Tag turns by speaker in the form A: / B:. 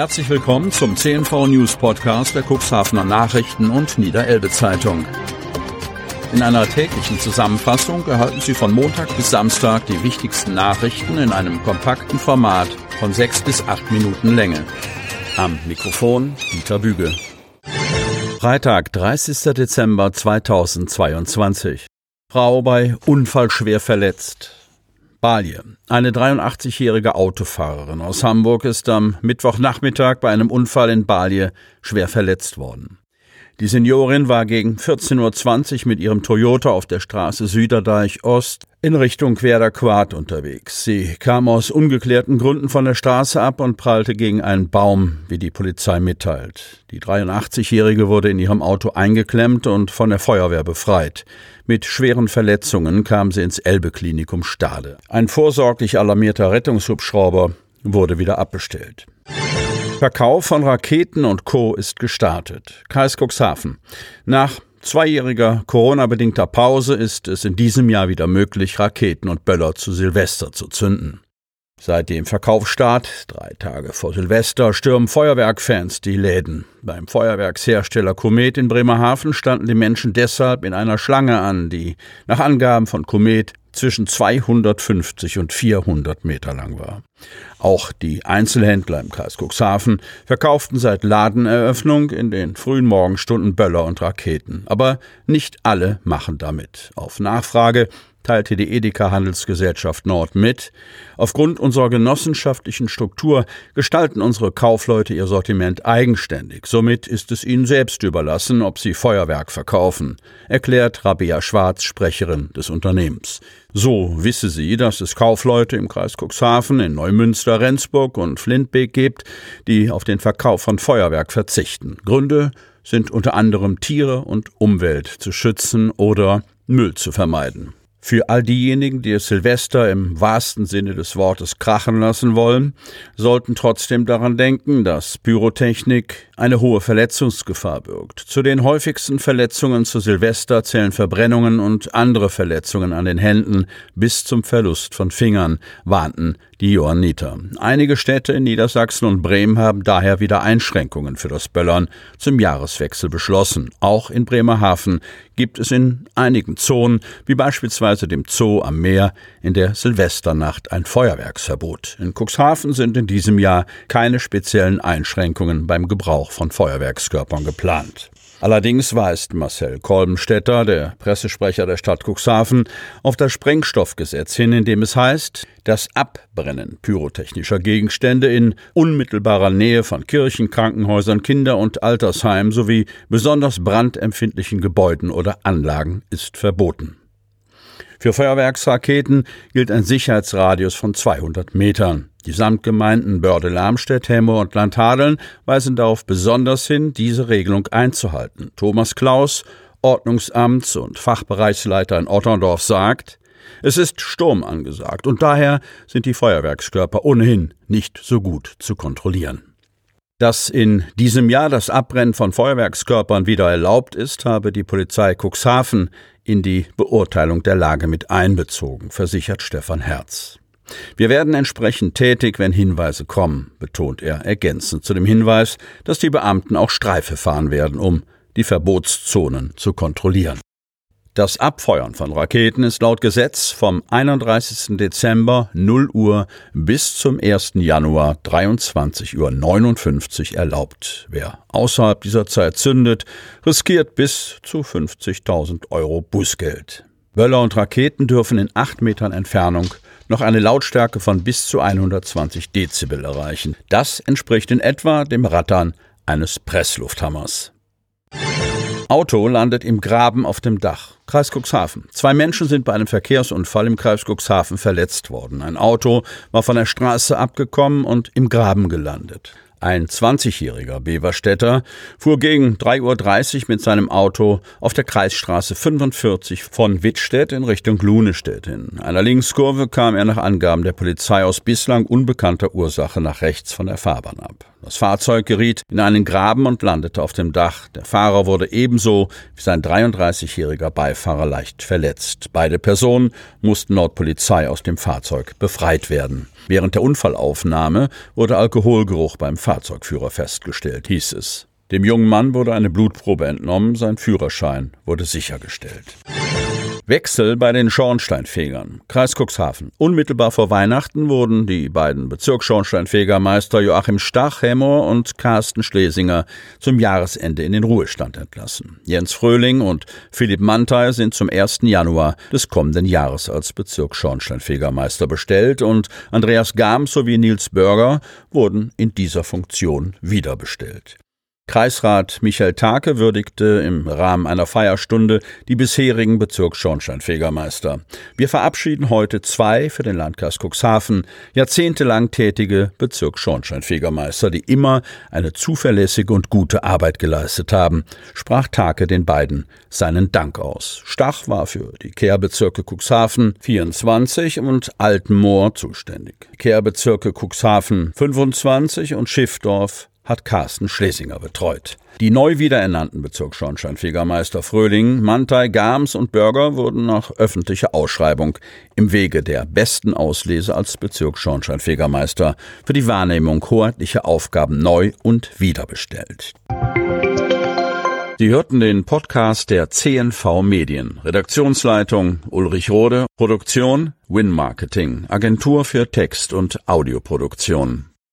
A: Herzlich willkommen zum CNV News Podcast der Cuxhavener Nachrichten und Niederelbe Zeitung. In einer täglichen Zusammenfassung erhalten Sie von Montag bis Samstag die wichtigsten Nachrichten in einem kompakten Format von sechs bis acht Minuten Länge. Am Mikrofon Dieter Büge. Freitag, 30. Dezember 2022. Frau bei Unfall schwer verletzt. Balje. Eine 83-jährige Autofahrerin aus Hamburg ist am Mittwochnachmittag bei einem Unfall in Balje schwer verletzt worden. Die Seniorin war gegen 14.20 Uhr mit ihrem Toyota auf der Straße Süderdeich Ost in Richtung Querder Quad unterwegs. Sie kam aus ungeklärten Gründen von der Straße ab und prallte gegen einen Baum, wie die Polizei mitteilt. Die 83-Jährige wurde in ihrem Auto eingeklemmt und von der Feuerwehr befreit. Mit schweren Verletzungen kam sie ins Elbe-Klinikum Stade. Ein vorsorglich alarmierter Rettungshubschrauber wurde wieder abbestellt. Verkauf von Raketen und Co. ist gestartet. Kreis Cuxhaven. Nach zweijähriger Corona-bedingter Pause ist es in diesem Jahr wieder möglich, Raketen und Böller zu Silvester zu zünden. Seit dem Verkaufsstart, drei Tage vor Silvester, stürmen Feuerwerkfans die Läden. Beim Feuerwerkshersteller Komet in Bremerhaven standen die Menschen deshalb in einer Schlange an, die nach Angaben von Komet zwischen 250 und 400 Meter lang war. Auch die Einzelhändler im Kreis Cuxhaven verkauften seit Ladeneröffnung in den frühen Morgenstunden Böller und Raketen. Aber nicht alle machen damit. Auf Nachfrage teilte die Edeka Handelsgesellschaft Nord mit. Aufgrund unserer genossenschaftlichen Struktur gestalten unsere Kaufleute ihr Sortiment eigenständig. Somit ist es ihnen selbst überlassen, ob sie Feuerwerk verkaufen, erklärt Rabea Schwarz, Sprecherin des Unternehmens. So wisse sie, dass es Kaufleute im Kreis Cuxhaven, in Neumünster, Rendsburg und Flintbeek gibt, die auf den Verkauf von Feuerwerk verzichten. Gründe sind unter anderem Tiere und Umwelt zu schützen oder Müll zu vermeiden. Für all diejenigen, die es Silvester im wahrsten Sinne des Wortes krachen lassen wollen, sollten trotzdem daran denken, dass Pyrotechnik eine hohe Verletzungsgefahr birgt. Zu den häufigsten Verletzungen zu Silvester zählen Verbrennungen und andere Verletzungen an den Händen bis zum Verlust von Fingern, warnten die Johanniter. Einige Städte in Niedersachsen und Bremen haben daher wieder Einschränkungen für das Böllern zum Jahreswechsel beschlossen. Auch in Bremerhaven gibt es in einigen Zonen, wie beispielsweise dem Zoo am Meer, in der Silvesternacht ein Feuerwerksverbot. In Cuxhaven sind in diesem Jahr keine speziellen Einschränkungen beim Gebrauch von Feuerwerkskörpern geplant. Allerdings weist Marcel Kolbenstädter, der Pressesprecher der Stadt Cuxhaven, auf das Sprengstoffgesetz hin, in dem es heißt, das Abbrennen pyrotechnischer Gegenstände in unmittelbarer Nähe von Kirchen, Krankenhäusern, Kinder- und Altersheimen sowie besonders brandempfindlichen Gebäuden oder Anlagen ist verboten. Für Feuerwerksraketen gilt ein Sicherheitsradius von 200 Metern. Die Samtgemeinden Börde-Lamstedt, Hemmer und Landhadeln weisen darauf besonders hin, diese Regelung einzuhalten. Thomas Klaus, Ordnungsamts- und Fachbereichsleiter in Otterndorf, sagt, es ist Sturm angesagt und daher sind die Feuerwerkskörper ohnehin nicht so gut zu kontrollieren. Dass in diesem Jahr das Abbrennen von Feuerwerkskörpern wieder erlaubt ist, habe die Polizei Cuxhaven in die Beurteilung der Lage mit einbezogen, versichert Stefan Herz. Wir werden entsprechend tätig, wenn Hinweise kommen, betont er ergänzend zu dem Hinweis, dass die Beamten auch Streife fahren werden, um die Verbotszonen zu kontrollieren. Das Abfeuern von Raketen ist laut Gesetz vom 31. Dezember 0 Uhr bis zum 1. Januar 23.59 Uhr erlaubt. Wer außerhalb dieser Zeit zündet, riskiert bis zu 50.000 Euro Bußgeld. Böller und Raketen dürfen in 8 Metern Entfernung noch eine Lautstärke von bis zu 120 Dezibel erreichen. Das entspricht in etwa dem Rattern eines Presslufthammers. Auto landet im Graben auf dem Dach. Kreis Cuxhaven. Zwei Menschen sind bei einem Verkehrsunfall im Kreis Cuxhaven verletzt worden. Ein Auto war von der Straße abgekommen und im Graben gelandet. Ein 20-jähriger Beverstädter fuhr gegen 3.30 Uhr mit seinem Auto auf der Kreisstraße 45 von Wittstedt in Richtung Lunestedt. In einer Linkskurve kam er nach Angaben der Polizei aus bislang unbekannter Ursache nach rechts von der Fahrbahn ab. Das Fahrzeug geriet in einen Graben und landete auf dem Dach. Der Fahrer wurde ebenso wie sein 33-jähriger Beifahrer leicht verletzt. Beide Personen mussten laut Polizei aus dem Fahrzeug befreit werden. Während der Unfallaufnahme wurde Alkoholgeruch beim Fahrzeugführer festgestellt, hieß es. Dem jungen Mann wurde eine Blutprobe entnommen, sein Führerschein wurde sichergestellt. Wechsel bei den Schornsteinfegern. Kreis Cuxhaven. Unmittelbar vor Weihnachten wurden die beiden Bezirksschornsteinfegermeister Joachim Stachhemmer und Carsten Schlesinger zum Jahresende in den Ruhestand entlassen. Jens Fröhling und Philipp Mantei sind zum 1. Januar des kommenden Jahres als Bezirksschornsteinfegermeister bestellt und Andreas Gam sowie Nils Börger wurden in dieser Funktion wiederbestellt. Kreisrat Michael Take würdigte im Rahmen einer Feierstunde die bisherigen Bezirksschornsteinfegermeister. Wir verabschieden heute zwei für den Landkreis Cuxhaven jahrzehntelang tätige Bezirksschornsteinfegermeister, die immer eine zuverlässige und gute Arbeit geleistet haben, sprach Take den beiden seinen Dank aus. Stach war für die Kehrbezirke Cuxhaven 24 und Altenmoor zuständig. Kehrbezirke Cuxhaven 25 und Schiffdorf hat Carsten Schlesinger betreut. Die neu wiederernannten Bezirksschornsteinfegermeister Fröhling, Mantei, Gams und Bürger wurden nach öffentlicher Ausschreibung im Wege der besten Auslese als Bezirksschornsteinfegermeister für die Wahrnehmung hoheitlicher Aufgaben neu und wiederbestellt. Sie hörten den Podcast der CNV Medien. Redaktionsleitung Ulrich Rode, Produktion Win Marketing, Agentur für Text- und Audioproduktion.